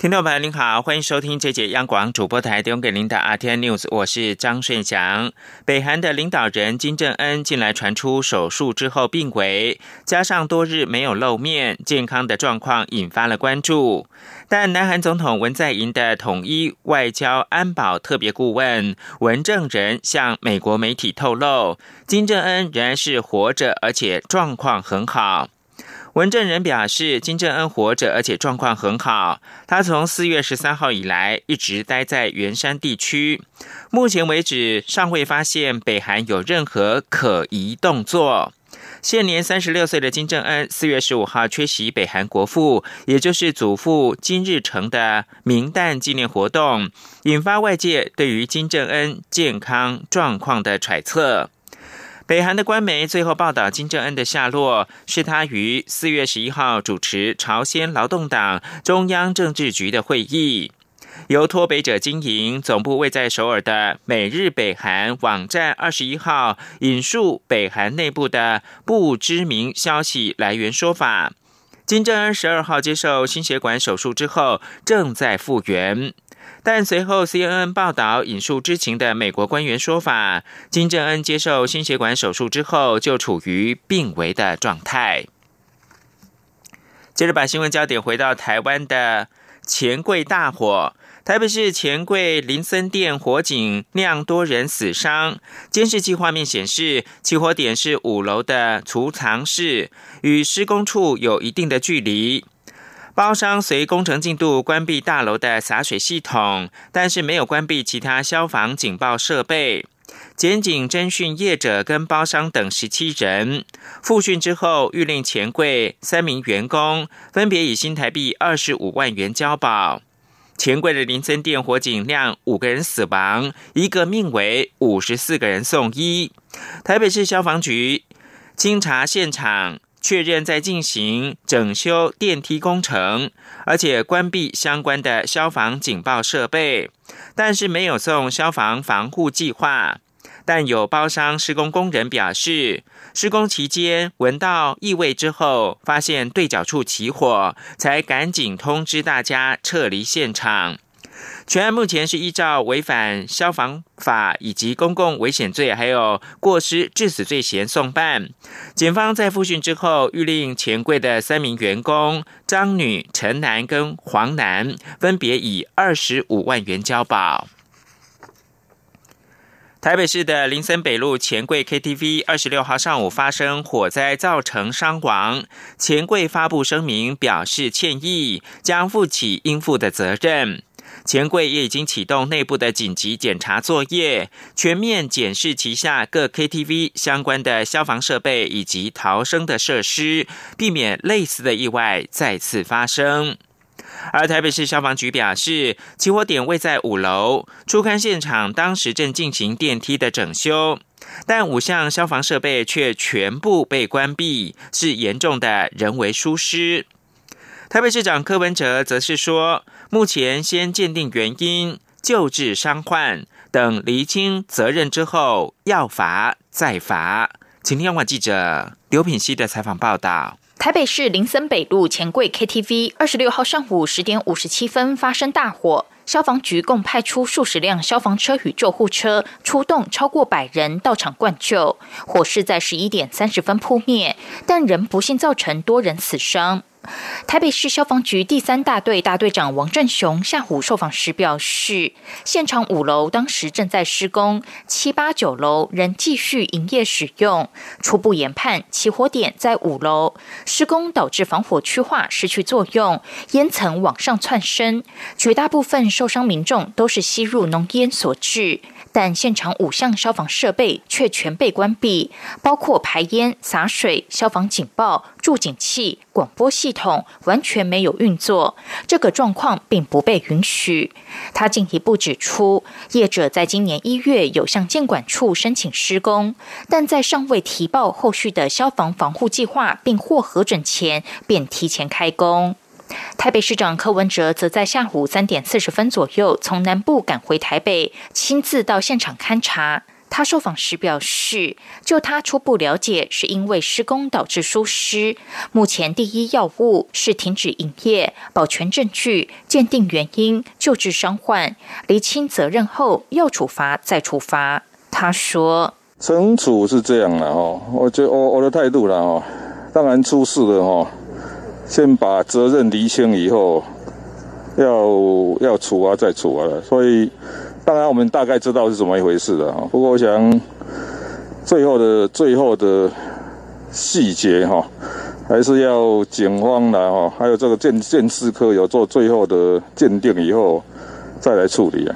听众朋友您好，欢迎收听这节央广主播台提供给您的 RTN News，我是张顺祥。北韩的领导人金正恩近来传出手术之后病危，加上多日没有露面，健康的状况引发了关注。但南韩总统文在寅的统一外交安保特别顾问文正仁向美国媒体透露，金正恩仍然是活着，而且状况很好。文正人表示，金正恩活着，而且状况很好。他从四月十三号以来一直待在元山地区，目前为止尚未发现北韩有任何可疑动作。现年三十六岁的金正恩，四月十五号缺席北韩国父，也就是祖父金日成的明旦纪念活动，引发外界对于金正恩健康状况的揣测。北韩的官媒最后报道，金正恩的下落是他于四月十一号主持朝鲜劳动党中央政治局的会议。由脱北者经营、总部位在首尔的每日北韩网站二十一号引述北韩内部的不知名消息来源说法，金正恩十二号接受心血管手术之后正在复原。但随后，CNN 报道引述知情的美国官员说法，金正恩接受心血管手术之后就处于病危的状态。接着把新闻焦点回到台湾的钱柜大火，台北市钱柜林森店火警酿多人死伤，监视器画面显示起火点是五楼的储藏室，与施工处有一定的距离。包商随工程进度关闭大楼的洒水系统，但是没有关闭其他消防警报设备。检警侦讯业者跟包商等十七人，复讯之后，谕令钱柜三名员工分别以新台币二十五万元交保。钱柜的林森店火警酿五个人死亡，一个命为五十四个人送医。台北市消防局清查现场。确认在进行整修电梯工程，而且关闭相关的消防警报设备，但是没有送消防防护计划。但有包商施工工人表示，施工期间闻到异味之后，发现对角处起火，才赶紧通知大家撤离现场。全案目前是依照违反消防法以及公共危险罪，还有过失致死罪嫌送办。检方在复讯之后，欲令钱柜的三名员工张女、陈男跟黄男分别以二十五万元交保。台北市的林森北路钱柜 KTV 二十六号上午发生火灾，造成伤亡。钱柜发布声明表示歉意，将负起应负的责任。钱柜也已经启动内部的紧急检查作业，全面检视旗下各 KTV 相关的消防设备以及逃生的设施，避免类似的意外再次发生。而台北市消防局表示，起火点位在五楼，初勘现场当时正进行电梯的整修，但五项消防设备却全部被关闭，是严重的人为疏失。台北市长柯文哲则是说，目前先鉴定原因、救治伤患等厘清责任之后，要罚再罚。请听央广记者刘品熙的采访报道。台北市林森北路钱柜 KTV 二十六号上午十点五十七分发生大火，消防局共派出数十辆消防车与救护车出动，超过百人到场灌救。火势在十一点三十分扑灭，但仍不幸造成多人死伤。台北市消防局第三大队大队长王振雄下午受访时表示，现场五楼当时正在施工，七八九楼仍继续营业使用。初步研判，起火点在五楼，施工导致防火区化失去作用，烟层往上窜升，绝大部分受伤民众都是吸入浓烟所致。但现场五项消防设备却全被关闭，包括排烟、洒水、消防警报、助警器、广播系系统，完全没有运作。这个状况并不被允许。他进一步指出，业者在今年一月有向监管处申请施工，但在尚未提报后续的消防防护计划并获核准前，便提前开工。台北市长柯文哲则在下午三点四十分左右从南部赶回台北，亲自到现场勘查。他受访时表示，就他初步了解，是因为施工导致疏失。目前第一要务是停止营业，保全证据，鉴定原因，救治伤患，厘清责任后，要处罚再处罚。他说：“惩处是这样的哈，我觉我我的态度了哈，当然出事了哈，先把责任厘清以后，要要处罚再处罚了所以。”当然，我们大概知道是怎么一回事的哈。不过，我想最后的最后的细节哈，还是要警方来哈，还有这个鉴鉴识科有做最后的鉴定以后再来处理啊。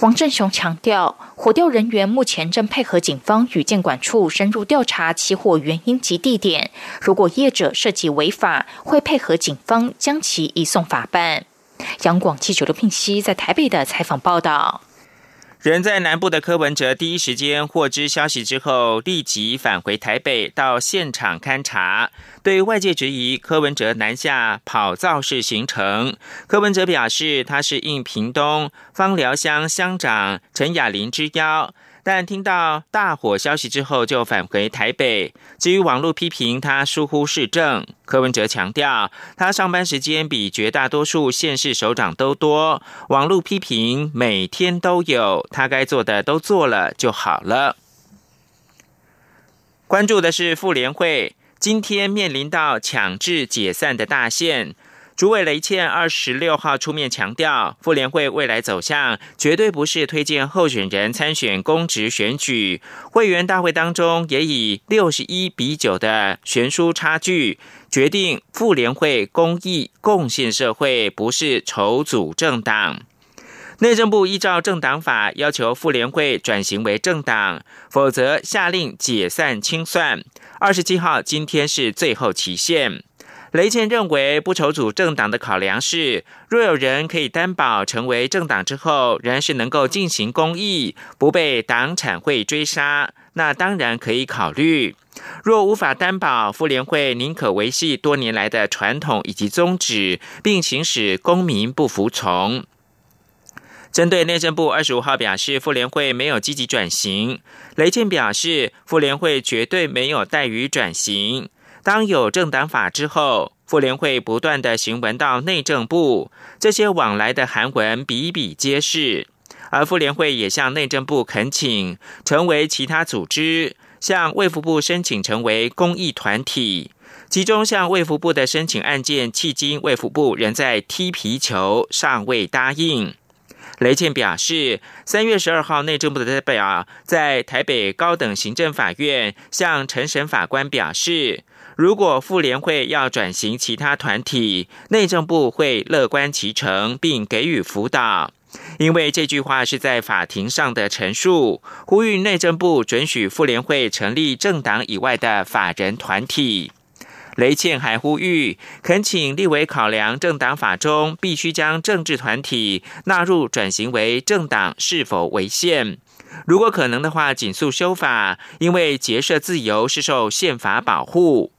王振雄强调，火调人员目前正配合警方与建管处深入调查起火原因及地点。如果业者涉及违法，会配合警方将其移送法办。杨广记者刘聘熙在台北的采访报道。人在南部的柯文哲第一时间获知消息之后，立即返回台北到现场勘查。对外界质疑柯文哲南下跑造势行程，柯文哲表示他是应屏东芳寮乡乡长陈雅玲之邀。但听到大火消息之后，就返回台北。至于网络批评他疏忽市政，柯文哲强调，他上班时间比绝大多数县市首长都多，网络批评每天都有，他该做的都做了就好了。关注的是妇联会，今天面临到强制解散的大限。主委雷倩二十六号出面强调，妇联会未来走向绝对不是推荐候选人参选公职选举。会员大会当中也以六十一比九的悬殊差距，决定妇联会公益贡献社会不是筹组政党。内政部依照政党法要求妇联会转型为政党，否则下令解散清算。二十七号今天是最后期限。雷倩认为，不筹组政党的考量是，若有人可以担保成为政党之后，仍然是能够进行公益，不被党产会追杀，那当然可以考虑；若无法担保，妇联会宁可维系多年来的传统以及宗旨，并行使公民不服从。针对内政部二十五号表示，妇联会没有积极转型，雷倩表示，妇联会绝对没有怠于转型。当有政党法之后，妇联会不断的行文到内政部，这些往来的函文比比皆是。而妇联会也向内政部恳请成为其他组织，向卫福部申请成为公益团体。其中向卫福部的申请案件，迄今卫福部仍在踢皮球，尚未答应。雷健表示，三月十二号内政部的代表在台北高等行政法院向陈审法官表示。如果妇联会要转型其他团体，内政部会乐观其成，并给予辅导。因为这句话是在法庭上的陈述，呼吁内政部准许妇联会成立政党以外的法人团体。雷倩还呼吁，恳请立委考量政党法中必须将政治团体纳入转型为政党是否违宪。如果可能的话，紧速修法，因为结社自由是受宪法保护。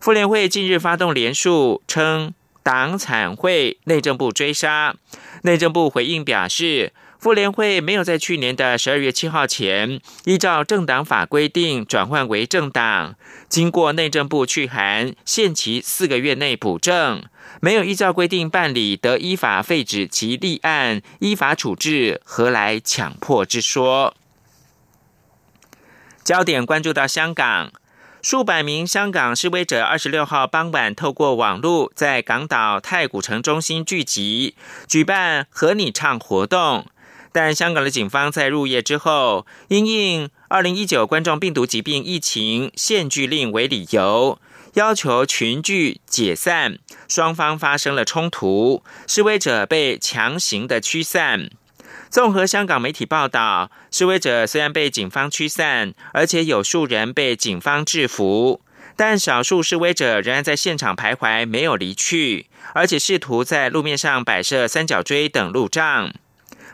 妇联会近日发动联署，称党产会内政部追杀。内政部回应表示，妇联会没有在去年的十二月七号前依照政党法规定转换为政党，经过内政部去函，限期四个月内补正，没有依照规定办理，得依法废止其立案，依法处置，何来强迫之说？焦点关注到香港。数百名香港示威者二十六号傍晚透过网络，在港岛太古城中心聚集，举办和你唱活动。但香港的警方在入夜之后，因应二零一九冠状病毒疾病疫情限聚令为理由，要求群聚解散，双方发生了冲突，示威者被强行的驱散。综合香港媒体报道，示威者虽然被警方驱散，而且有数人被警方制服，但少数示威者仍然在现场徘徊，没有离去，而且试图在路面上摆设三角锥等路障。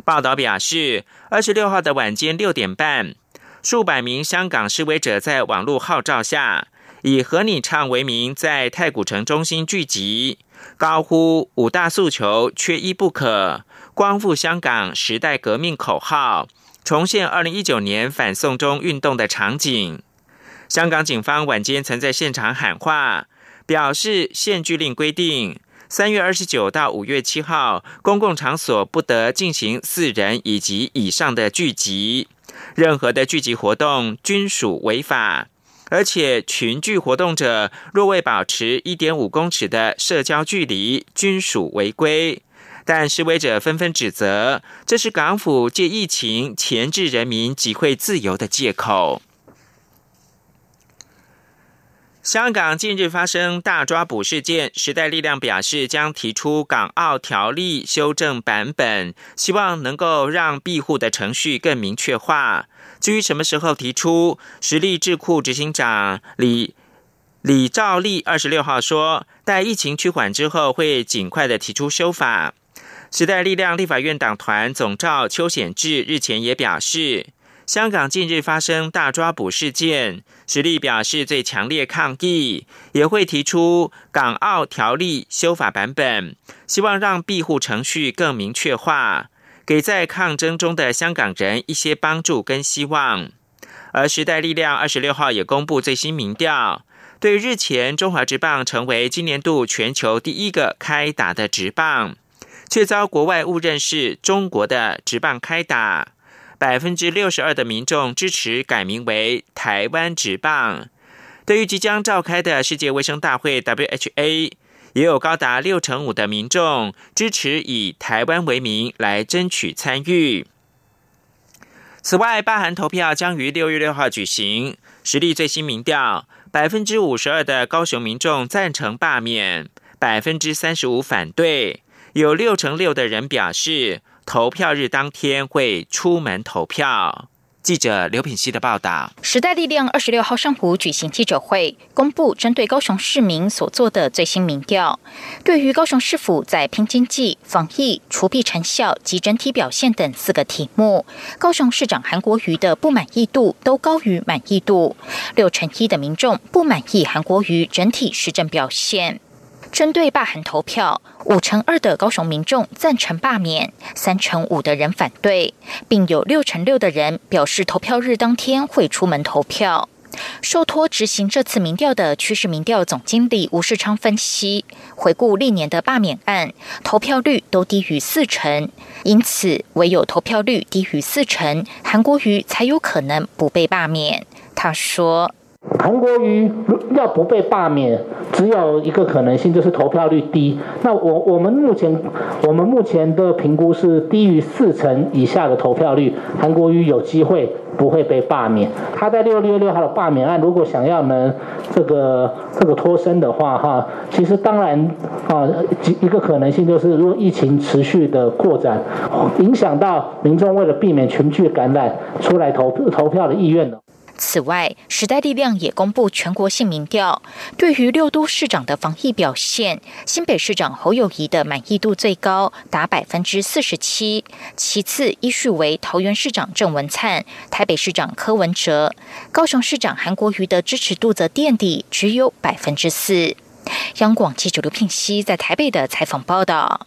报道表示，二十六号的晚间六点半，数百名香港示威者在网络号召下，以“和你唱”为名，在太古城中心聚集。高呼五大诉求缺一不可，光复香港时代革命口号，重现二零一九年反送中运动的场景。香港警方晚间曾在现场喊话，表示限聚令规定，三月二十九到五月七号，公共场所不得进行四人以及以上的聚集，任何的聚集活动均属违法。而且群聚活动者若未保持一点五公尺的社交距离，均属违规。但示威者纷纷指责，这是港府借疫情钳制人民集会自由的借口。香港近日发生大抓捕事件，时代力量表示将提出港澳条例修正版本，希望能够让庇护的程序更明确化。至于什么时候提出，实力智库执行长李李兆利二十六号说，待疫情趋缓之后，会尽快的提出修法。时代力量立法院党团总召邱显志日前也表示。香港近日发生大抓捕事件，实力表示最强烈抗议，也会提出港澳条例修法版本，希望让庇护程序更明确化，给在抗争中的香港人一些帮助跟希望。而时代力量二十六号也公布最新民调，对日前中华职棒成为今年度全球第一个开打的职棒，却遭国外误认是中国的职棒开打。百分之六十二的民众支持改名为台湾职棒。对于即将召开的世界卫生大会 （WHA），也有高达六成五的民众支持以台湾为名来争取参与。此外，罢韩投票将于六月六号举行。实力最新民调，百分之五十二的高雄民众赞成罢免，百分之三十五反对，有六成六的人表示。投票日当天会出门投票。记者刘品希的报道。时代力量二十六号上午举行记者会，公布针对高雄市民所做的最新民调。对于高雄市府在拼经济、防疫、除弊成效及整体表现等四个题目，高雄市长韩国瑜的不满意度都高于满意度。六成一的民众不满意韩国瑜整体施政表现。针对罢韩投票，五成二的高雄民众赞成罢免，三成五的人反对，并有六成六的人表示投票日当天会出门投票。受托执行这次民调的趋势民调总经理吴世昌分析，回顾历年的罢免案，投票率都低于四成，因此唯有投票率低于四成，韩国瑜才有可能不被罢免。他说。韩国瑜要不被罢免，只有一个可能性，就是投票率低。那我我们目前我们目前的评估是低于四成以下的投票率，韩国瑜有机会不会被罢免。他在六月六号的罢免案，如果想要能这个这个脱身的话，哈，其实当然啊，一个可能性就是，如果疫情持续的扩展，影响到民众为了避免群聚感染出来投投票的意愿呢？此外，时代力量也公布全国性民调，对于六都市长的防疫表现，新北市长侯友谊的满意度最高，达百分之四十七，其次依序为桃园市长郑文灿、台北市长柯文哲、高雄市长韩国瑜的支持度则垫底，只有百分之四。央广记者刘聘熙在台北的采访报道。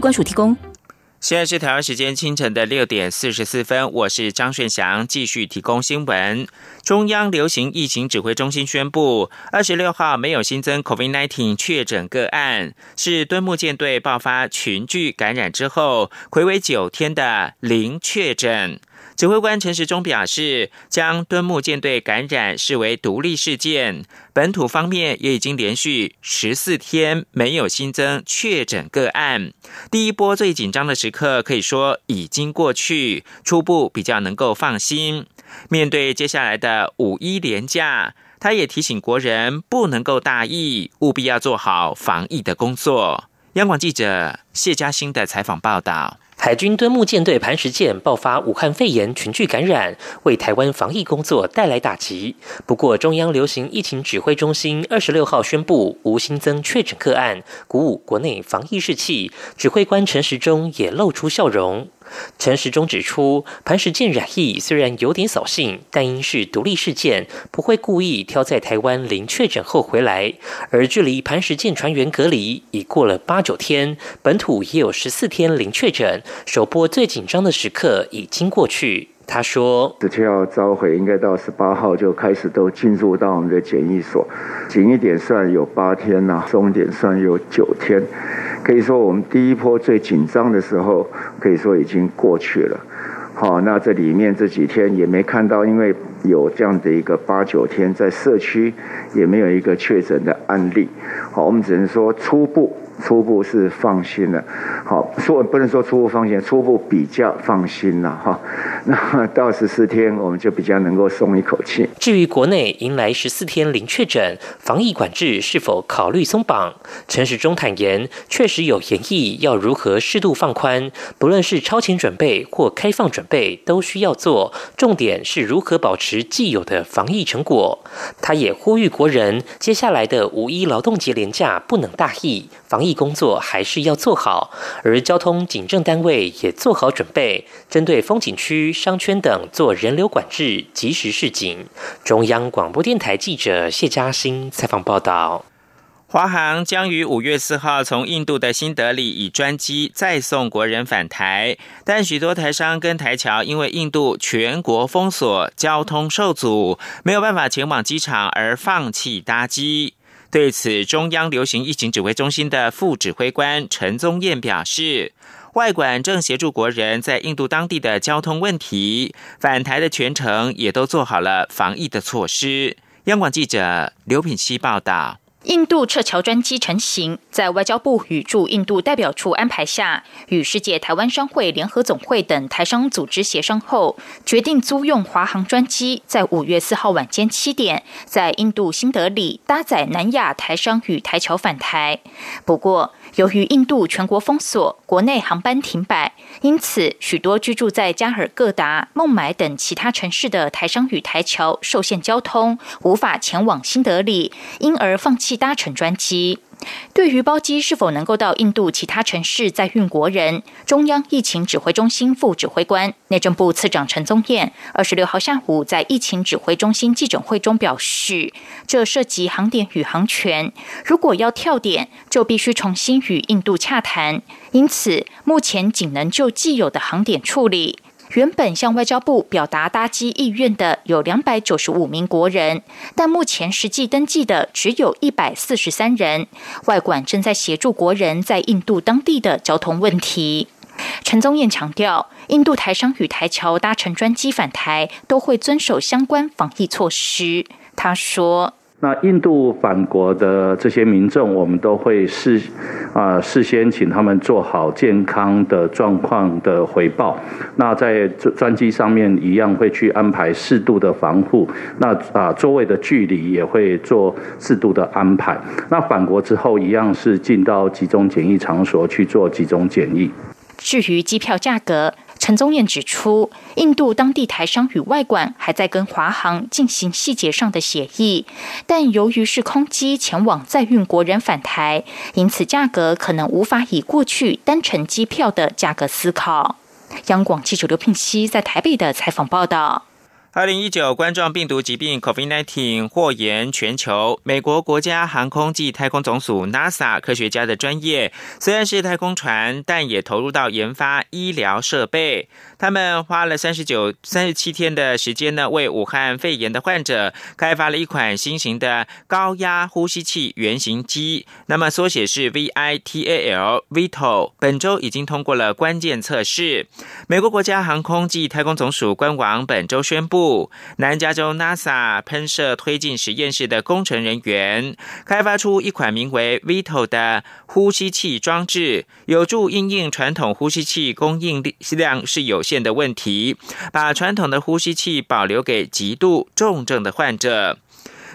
官署提供。现在是台湾时间清晨的六点四十四分，我是张顺祥，继续提供新闻。中央流行疫情指挥中心宣布，二十六号没有新增 COVID-19 确诊个案，是敦木舰队爆发群聚感染之后，回为九天的零确诊。指挥官陈时中表示，将敦木舰队感染视为独立事件。本土方面也已经连续十四天没有新增确诊个案。第一波最紧张的时刻可以说已经过去，初步比较能够放心。面对接下来的五一连假，他也提醒国人不能够大意，务必要做好防疫的工作。央广记者谢嘉欣的采访报道。海军敦木舰队磐石舰爆发武汉肺炎群聚感染，为台湾防疫工作带来打击。不过，中央流行疫情指挥中心二十六号宣布无新增确诊个案，鼓舞国内防疫士气。指挥官陈时中也露出笑容。陈时中指出，磐石舰染疫虽然有点扫兴，但因是独立事件，不会故意挑在台湾零确诊后回来。而距离磐石舰船员隔离已过了八九天，本土也有十四天零确诊，首波最紧张的时刻已经过去。他说：“十七号召回，应该到十八号就开始都进入到我们的检疫所，紧一点算有八天呐，松一点算有九天。可以说，我们第一波最紧张的时候，可以说已经过去了。好，那这里面这几天也没看到，因为有这样的一个八九天，在社区也没有一个确诊的案例。好，我们只能说初步。”初步是放心了，好说不能说初步放心，初步比较放心了哈。那到十四天，我们就比较能够松一口气。至于国内迎来十四天零确诊，防疫管制是否考虑松绑？陈时中坦言，确实有研议要如何适度放宽，不论是超前准备或开放准备，都需要做。重点是如何保持既有的防疫成果。他也呼吁国人，接下来的五一劳动节连假不能大意，防疫。工作还是要做好，而交通警政单位也做好准备，针对风景区、商圈等做人流管制，及时示警。中央广播电台记者谢嘉欣采访报道：华航将于五月四号从印度的新德里以专机再送国人返台，但许多台商跟台侨因为印度全国封锁，交通受阻，没有办法前往机场，而放弃搭机。对此，中央流行疫情指挥中心的副指挥官陈宗彦表示，外管正协助国人在印度当地的交通问题，返台的全程也都做好了防疫的措施。央广记者刘品希报道。印度撤侨专机成型，在外交部与驻印度代表处安排下，与世界台湾商会联合总会等台商组织协商后，决定租用华航专机，在五月四号晚间七点，在印度新德里搭载南亚台商与台侨返台。不过，由于印度全国封锁，国内航班停摆，因此许多居住在加尔各答、孟买等其他城市的台商与台侨受限交通，无法前往新德里，因而放弃搭乘专机。对于包机是否能够到印度其他城市载运国人，中央疫情指挥中心副指挥官、内政部次长陈宗彦二十六号下午在疫情指挥中心记者会中表示，这涉及航点与航权，如果要跳点，就必须重新与印度洽谈，因此目前仅能就既有的航点处理。原本向外交部表达搭机意愿的有两百九十五名国人，但目前实际登记的只有一百四十三人。外管正在协助国人在印度当地的交通问题。陈宗彦强调，印度台商与台侨搭乘专机返台，都会遵守相关防疫措施。他说。那印度返国的这些民众，我们都会事啊事先请他们做好健康的状况的回报。那在专机上面一样会去安排适度的防护。那啊座位的距离也会做适度的安排。那返国之后一样是进到集中检疫场所去做集中检疫。至于机票价格。陈宗彦指出，印度当地台商与外管还在跟华航进行细节上的协议，但由于是空机前往载运国人返台，因此价格可能无法以过去单程机票的价格思考。央广记者刘聘熙在台北的采访报道。二零一九冠状病毒疾病 （COVID-19） 或延全球。美国国家航空暨太空总署 （NASA） 科学家的专业，虽然是太空船，但也投入到研发医疗设备。他们花了三十九、三十七天的时间呢，为武汉肺炎的患者开发了一款新型的高压呼吸器原型机，那么缩写是 VITAL（Vital）。本周已经通过了关键测试。美国国家航空暨太空总署官网本周宣布，南加州 NASA 喷射推进实验室的工程人员开发出一款名为 Vital 的呼吸器装置，有助应应传统呼吸器供应量是有。线的问题，把传统的呼吸器保留给极度重症的患者。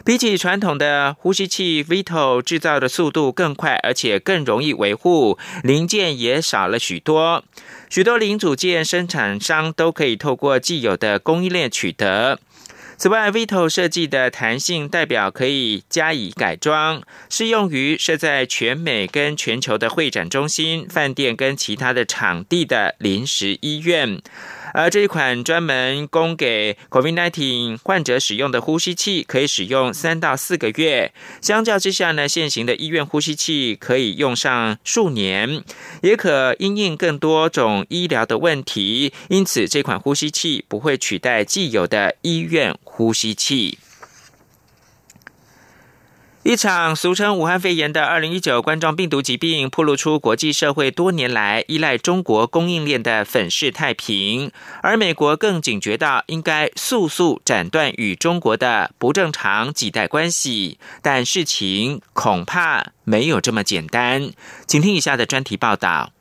比起传统的呼吸器，Vito 制造的速度更快，而且更容易维护，零件也少了许多。许多零组件生产商都可以透过既有的供应链取得。此外，Vito 设计的弹性代表可以加以改装，适用于设在全美跟全球的会展中心、饭店跟其他的场地的临时医院。而这一款专门供给 COVID-19 患者使用的呼吸器，可以使用三到四个月。相较之下呢，现行的医院呼吸器可以用上数年，也可因应更多种医疗的问题。因此，这款呼吸器不会取代既有的医院呼吸器。一场俗称武汉肺炎的二零一九冠状病毒疾病，暴露出国际社会多年来依赖中国供应链的粉饰太平，而美国更警觉到应该速速斩断与中国的不正常几代关系。但事情恐怕没有这么简单，请听以下的专题报道。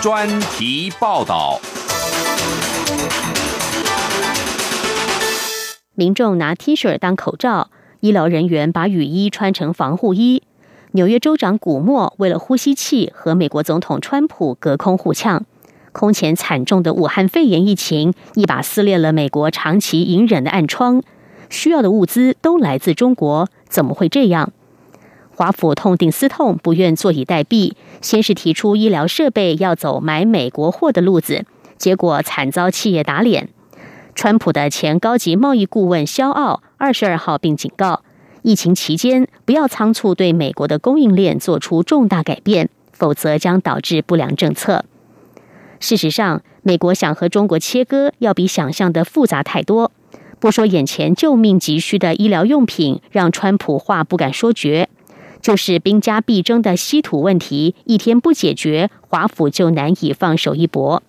专题报道。民众拿 T 恤当口罩，医疗人员把雨衣穿成防护衣。纽约州长古默为了呼吸器和美国总统川普隔空互呛。空前惨重的武汉肺炎疫情一把撕裂了美国长期隐忍的暗疮。需要的物资都来自中国，怎么会这样？华府痛定思痛，不愿坐以待毙，先是提出医疗设备要走买美国货的路子，结果惨遭企业打脸。川普的前高级贸易顾问肖奥二十二号并警告，疫情期间不要仓促对美国的供应链做出重大改变，否则将导致不良政策。事实上，美国想和中国切割，要比想象的复杂太多。不说眼前救命急需的医疗用品，让川普话不敢说绝，就是兵家必争的稀土问题，一天不解决，华府就难以放手一搏。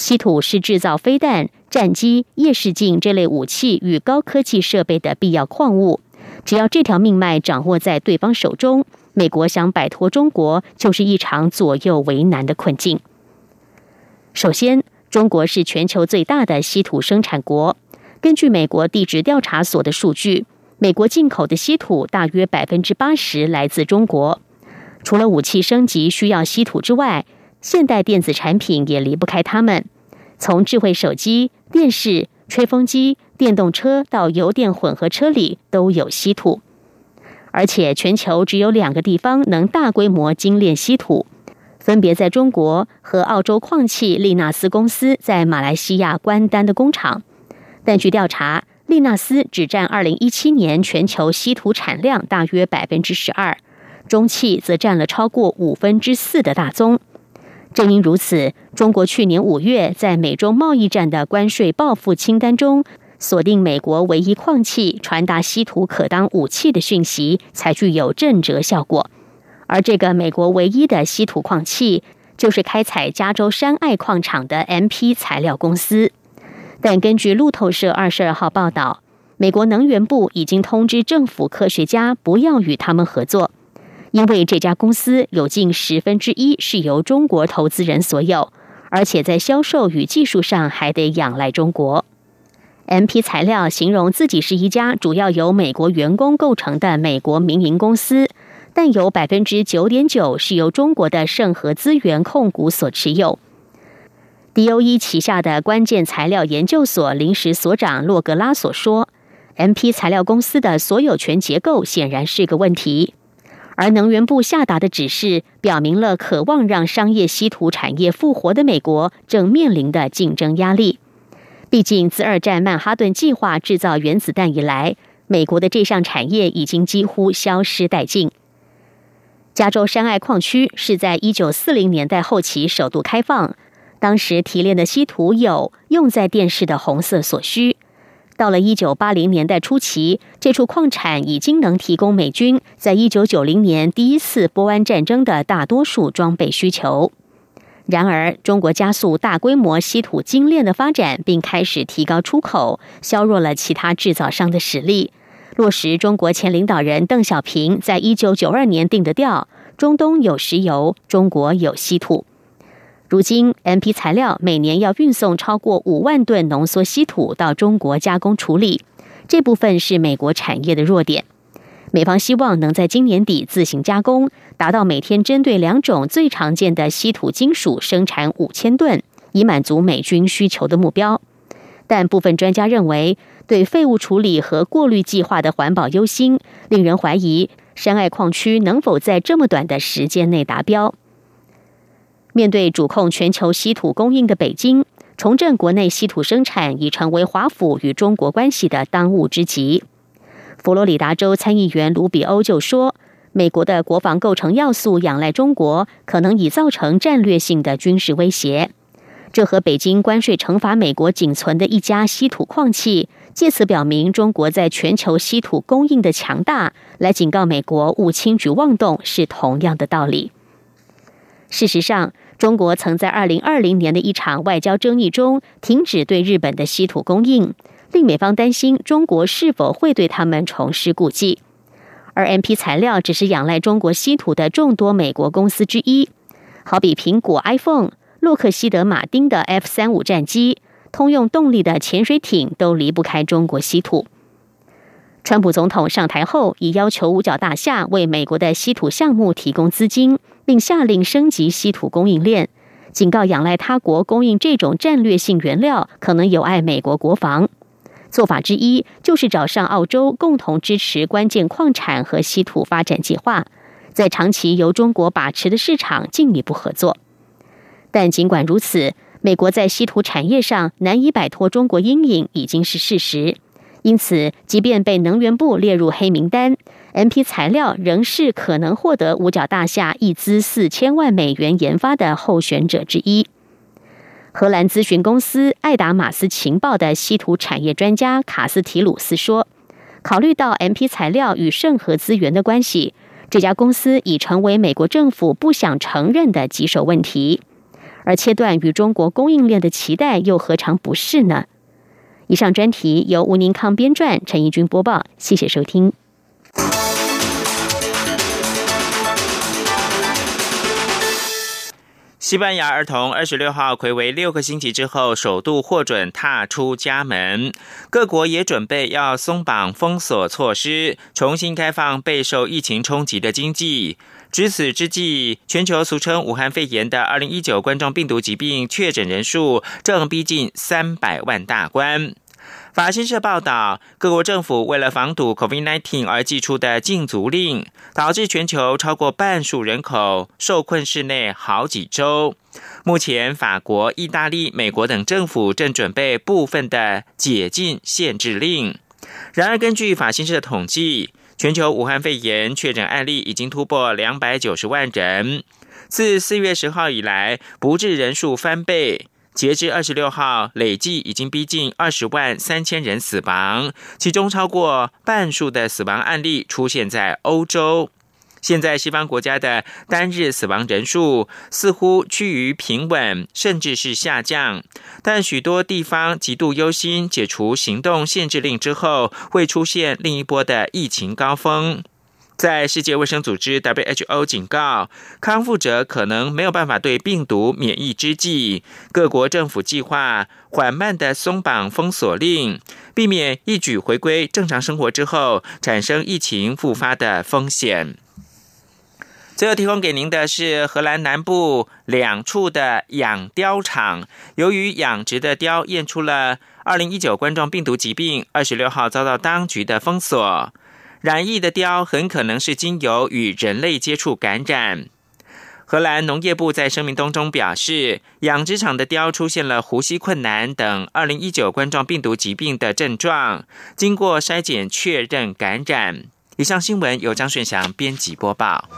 稀土是制造飞弹。战机、夜视镜这类武器与高科技设备的必要矿物，只要这条命脉掌握在对方手中，美国想摆脱中国就是一场左右为难的困境。首先，中国是全球最大的稀土生产国。根据美国地质调查所的数据，美国进口的稀土大约百分之八十来自中国。除了武器升级需要稀土之外，现代电子产品也离不开它们。从智慧手机。电视、吹风机、电动车到油电混合车里都有稀土，而且全球只有两个地方能大规模精炼稀土，分别在中国和澳洲矿气利纳斯公司在马来西亚关丹的工厂。但据调查，利纳斯只占二零一七年全球稀土产量大约百分之十二，中汽则占了超过五分之四的大宗。正因如此，中国去年五月在美中贸易战的关税报复清单中锁定美国唯一矿气传达稀土可当武器的讯息，才具有震慑效果。而这个美国唯一的稀土矿气，就是开采加州山爱矿场的 MP 材料公司。但根据路透社二十二号报道，美国能源部已经通知政府科学家不要与他们合作。因为这家公司有近十分之一是由中国投资人所有，而且在销售与技术上还得仰赖中国。MP 材料形容自己是一家主要由美国员工构成的美国民营公司，但有百分之九点九是由中国的盛和资源控股所持有。DOE 旗下的关键材料研究所临时所长洛格拉所说：“MP 材料公司的所有权结构显然是个问题。”而能源部下达的指示，表明了渴望让商业稀土产业复活的美国正面临的竞争压力。毕竟，自二战曼哈顿计划制造原子弹以来，美国的这项产业已经几乎消失殆尽。加州山隘矿区是在一九四零年代后期首度开放，当时提炼的稀土有用在电视的红色所需。到了一九八零年代初期，这处矿产已经能提供美军在一九九零年第一次波湾战争的大多数装备需求。然而，中国加速大规模稀土精炼的发展，并开始提高出口，削弱了其他制造商的实力。落实中国前领导人邓小平在一九九二年定的调：中东有石油，中国有稀土。如今，MP 材料每年要运送超过五万吨浓缩稀土到中国加工处理，这部分是美国产业的弱点。美方希望能在今年底自行加工，达到每天针对两种最常见的稀土金属生产五千吨，以满足美军需求的目标。但部分专家认为，对废物处理和过滤计划的环保忧心，令人怀疑山隘矿区能否在这么短的时间内达标。面对主控全球稀土供应的北京，重振国内稀土生产已成为华府与中国关系的当务之急。佛罗里达州参议员卢比欧就说：“美国的国防构成要素仰赖中国，可能已造成战略性的军事威胁。这和北京关税惩罚美国仅存的一家稀土矿器，借此表明中国在全球稀土供应的强大，来警告美国勿轻举妄动，是同样的道理。事实上，中国曾在二零二零年的一场外交争议中停止对日本的稀土供应。”令美方担心中国是否会对他们重施故技，而 MP 材料只是仰赖中国稀土的众多美国公司之一，好比苹果 iPhone、洛克希德马丁的 F 三五战机、通用动力的潜水艇都离不开中国稀土。川普总统上台后，已要求五角大厦为美国的稀土项目提供资金，并下令升级稀土供应链，警告仰赖他国供应这种战略性原料可能有碍美国国防。做法之一就是找上澳洲，共同支持关键矿产和稀土发展计划，在长期由中国把持的市场进一步合作。但尽管如此，美国在稀土产业上难以摆脱中国阴影已经是事实。因此，即便被能源部列入黑名单，MP 材料仍是可能获得五角大厦一资四千万美元研发的候选者之一。荷兰咨询公司爱达马斯情报的稀土产业专家卡斯提鲁斯说：“考虑到 MP 材料与盛核资源的关系，这家公司已成为美国政府不想承认的棘手问题。而切断与中国供应链的期待又何尝不是呢？”以上专题由吴宁康编撰，陈义军播报。谢谢收听。西班牙儿童二十六号回违六个星期之后，首度获准踏出家门。各国也准备要松绑封锁措施，重新开放备受疫情冲击的经济。值此之际，全球俗称武汉肺炎的二零一九冠状病毒疾病确诊人数正逼近三百万大关。法新社报道，各国政府为了防堵 COVID-19 而寄出的禁足令，导致全球超过半数人口受困室内好几周。目前，法国、意大利、美国等政府正准备部分的解禁限制令。然而，根据法新社的统计，全球武汉肺炎确诊案例已经突破两百九十万人，自四月十号以来，不治人数翻倍。截至二十六号，累计已经逼近二十万三千人死亡，其中超过半数的死亡案例出现在欧洲。现在西方国家的单日死亡人数似乎趋于平稳，甚至是下降。但许多地方极度忧心，解除行动限制令之后，会出现另一波的疫情高峰。在世界卫生组织 （WHO） 警告康复者可能没有办法对病毒免疫之际，各国政府计划缓慢的松绑封锁令，避免一举回归正常生活之后产生疫情复发的风险。最后提供给您的是荷兰南部两处的养貂场，由于养殖的貂验出了二零一九冠状病毒疾病，二十六号遭到当局的封锁。染疫的貂很可能是经由与人类接触感染。荷兰农业部在声明当中表示，养殖场的貂出现了呼吸困难等二零一九冠状病毒疾病的症状，经过筛检确认感染。以上新闻由张顺祥编辑播报。